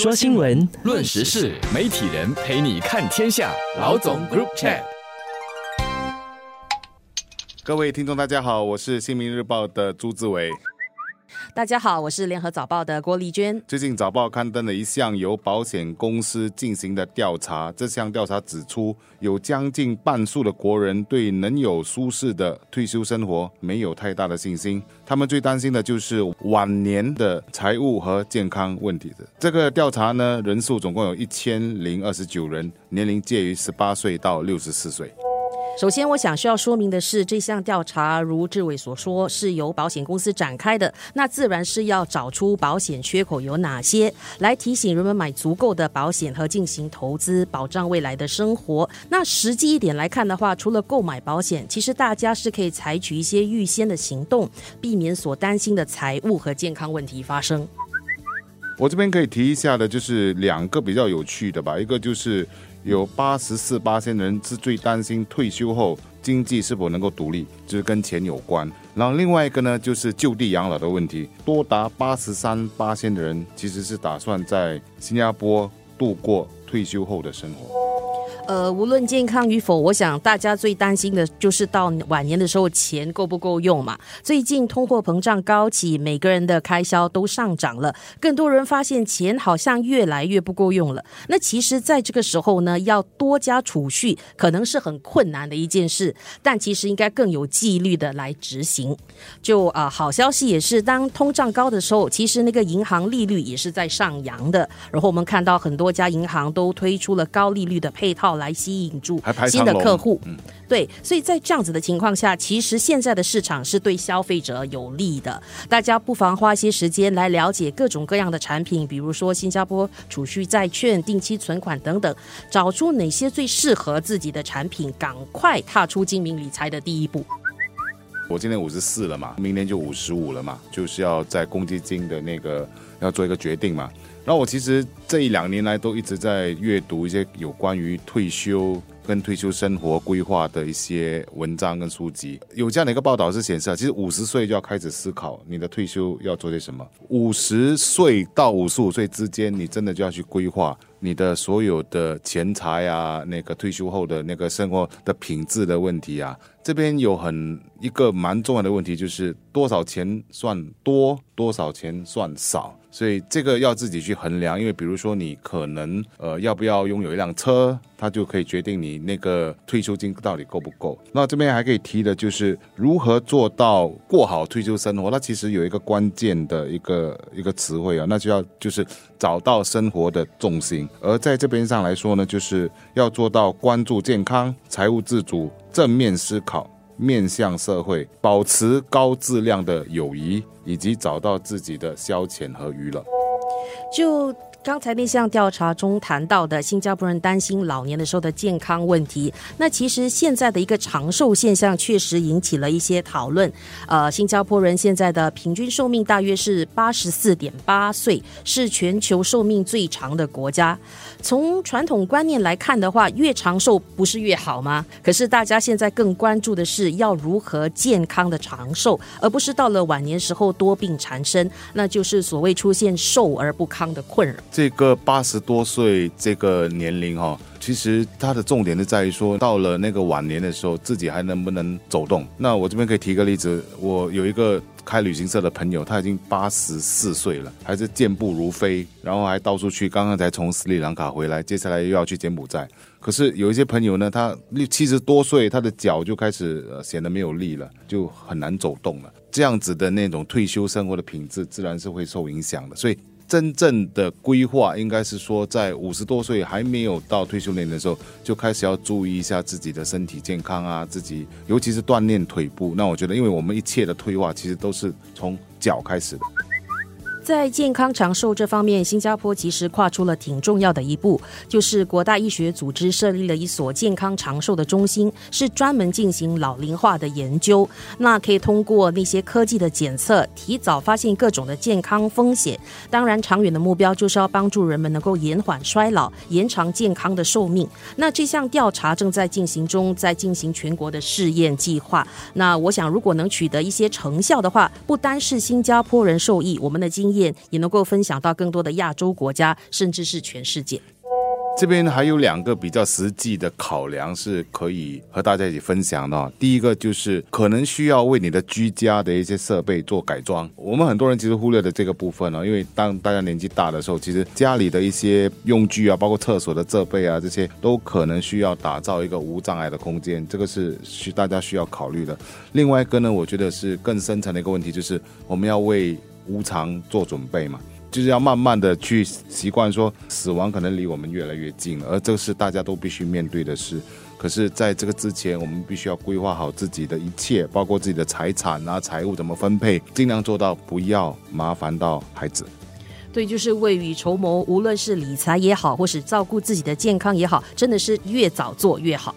说新闻，论时事，媒体人陪你看天下。老总 Group Chat。各位听众，大家好，我是《新民日报》的朱志伟。大家好，我是联合早报的郭丽娟。最近早报刊登了一项由保险公司进行的调查，这项调查指出，有将近半数的国人对能有舒适的退休生活没有太大的信心，他们最担心的就是晚年的财务和健康问题的。这个调查呢，人数总共有一千零二十九人，年龄介于十八岁到六十四岁。首先，我想需要说明的是，这项调查如志伟所说，是由保险公司展开的，那自然是要找出保险缺口有哪些，来提醒人们买足够的保险和进行投资，保障未来的生活。那实际一点来看的话，除了购买保险，其实大家是可以采取一些预先的行动，避免所担心的财务和健康问题发生。我这边可以提一下的，就是两个比较有趣的吧，一个就是。有八十四八千人是最担心退休后经济是否能够独立，就是跟钱有关。然后另外一个呢，就是就地养老的问题，多达八十三八千的人其实是打算在新加坡度过退休后的生活。呃，无论健康与否，我想大家最担心的就是到晚年的时候钱够不够用嘛。最近通货膨胀高企，每个人的开销都上涨了，更多人发现钱好像越来越不够用了。那其实，在这个时候呢，要多加储蓄可能是很困难的一件事，但其实应该更有纪律的来执行。就啊，好消息也是，当通胀高的时候，其实那个银行利率也是在上扬的。然后我们看到很多家银行都推出了高利率的配套。来吸引住新的客户，对，所以在这样子的情况下，其实现在的市场是对消费者有利的。大家不妨花一些时间来了解各种各样的产品，比如说新加坡储蓄债券、定期存款等等，找出哪些最适合自己的产品，赶快踏出精明理财的第一步。我今年五十四了嘛，明年就五十五了嘛，就是要在公积金的那个要做一个决定嘛。然后我其实这一两年来都一直在阅读一些有关于退休跟退休生活规划的一些文章跟书籍。有这样的一个报道是显示啊，其实五十岁就要开始思考你的退休要做些什么。五十岁到五十五岁之间，你真的就要去规划。你的所有的钱财啊，那个退休后的那个生活的品质的问题啊，这边有很一个蛮重要的问题，就是多少钱算多，多少钱算少。所以这个要自己去衡量，因为比如说你可能呃要不要拥有一辆车，它就可以决定你那个退休金到底够不够。那这边还可以提的就是如何做到过好退休生活。那其实有一个关键的一个一个词汇啊，那就要就是找到生活的重心。而在这边上来说呢，就是要做到关注健康、财务自主、正面思考。面向社会，保持高质量的友谊，以及找到自己的消遣和娱乐。就。刚才那项调查中谈到的新加坡人担心老年的时候的健康问题，那其实现在的一个长寿现象确实引起了一些讨论。呃，新加坡人现在的平均寿命大约是八十四点八岁，是全球寿命最长的国家。从传统观念来看的话，越长寿不是越好吗？可是大家现在更关注的是要如何健康的长寿，而不是到了晚年时候多病缠身，那就是所谓出现寿而不康的困扰。这个八十多岁这个年龄哈，其实它的重点是在于说，到了那个晚年的时候，自己还能不能走动？那我这边可以提个例子，我有一个开旅行社的朋友，他已经八十四岁了，还是健步如飞，然后还到处去，刚刚才从斯里兰卡回来，接下来又要去柬埔寨。可是有一些朋友呢，他六七十多岁，他的脚就开始显得没有力了，就很难走动了。这样子的那种退休生活的品质，自然是会受影响的。所以。真正的规划应该是说，在五十多岁还没有到退休年龄的时候，就开始要注意一下自己的身体健康啊，自己尤其是锻炼腿部。那我觉得，因为我们一切的退化其实都是从脚开始的。在健康长寿这方面，新加坡其实跨出了挺重要的一步，就是国大医学组织设立了一所健康长寿的中心，是专门进行老龄化的研究。那可以通过那些科技的检测，提早发现各种的健康风险。当然，长远的目标就是要帮助人们能够延缓衰老，延长健康的寿命。那这项调查正在进行中，在进行全国的试验计划。那我想，如果能取得一些成效的话，不单是新加坡人受益，我们的经验。也能够分享到更多的亚洲国家，甚至是全世界。这边还有两个比较实际的考量是可以和大家一起分享的。第一个就是可能需要为你的居家的一些设备做改装。我们很多人其实忽略了这个部分呢，因为当大家年纪大的时候，其实家里的一些用具啊，包括厕所的设备啊，这些都可能需要打造一个无障碍的空间。这个是需大家需要考虑的。另外一个呢，我觉得是更深层的一个问题，就是我们要为无常做准备嘛。就是要慢慢的去习惯，说死亡可能离我们越来越近，而这个是大家都必须面对的事。可是，在这个之前，我们必须要规划好自己的一切，包括自己的财产啊、财务怎么分配，尽量做到不要麻烦到孩子。对，就是未雨绸缪，无论是理财也好，或是照顾自己的健康也好，真的是越早做越好。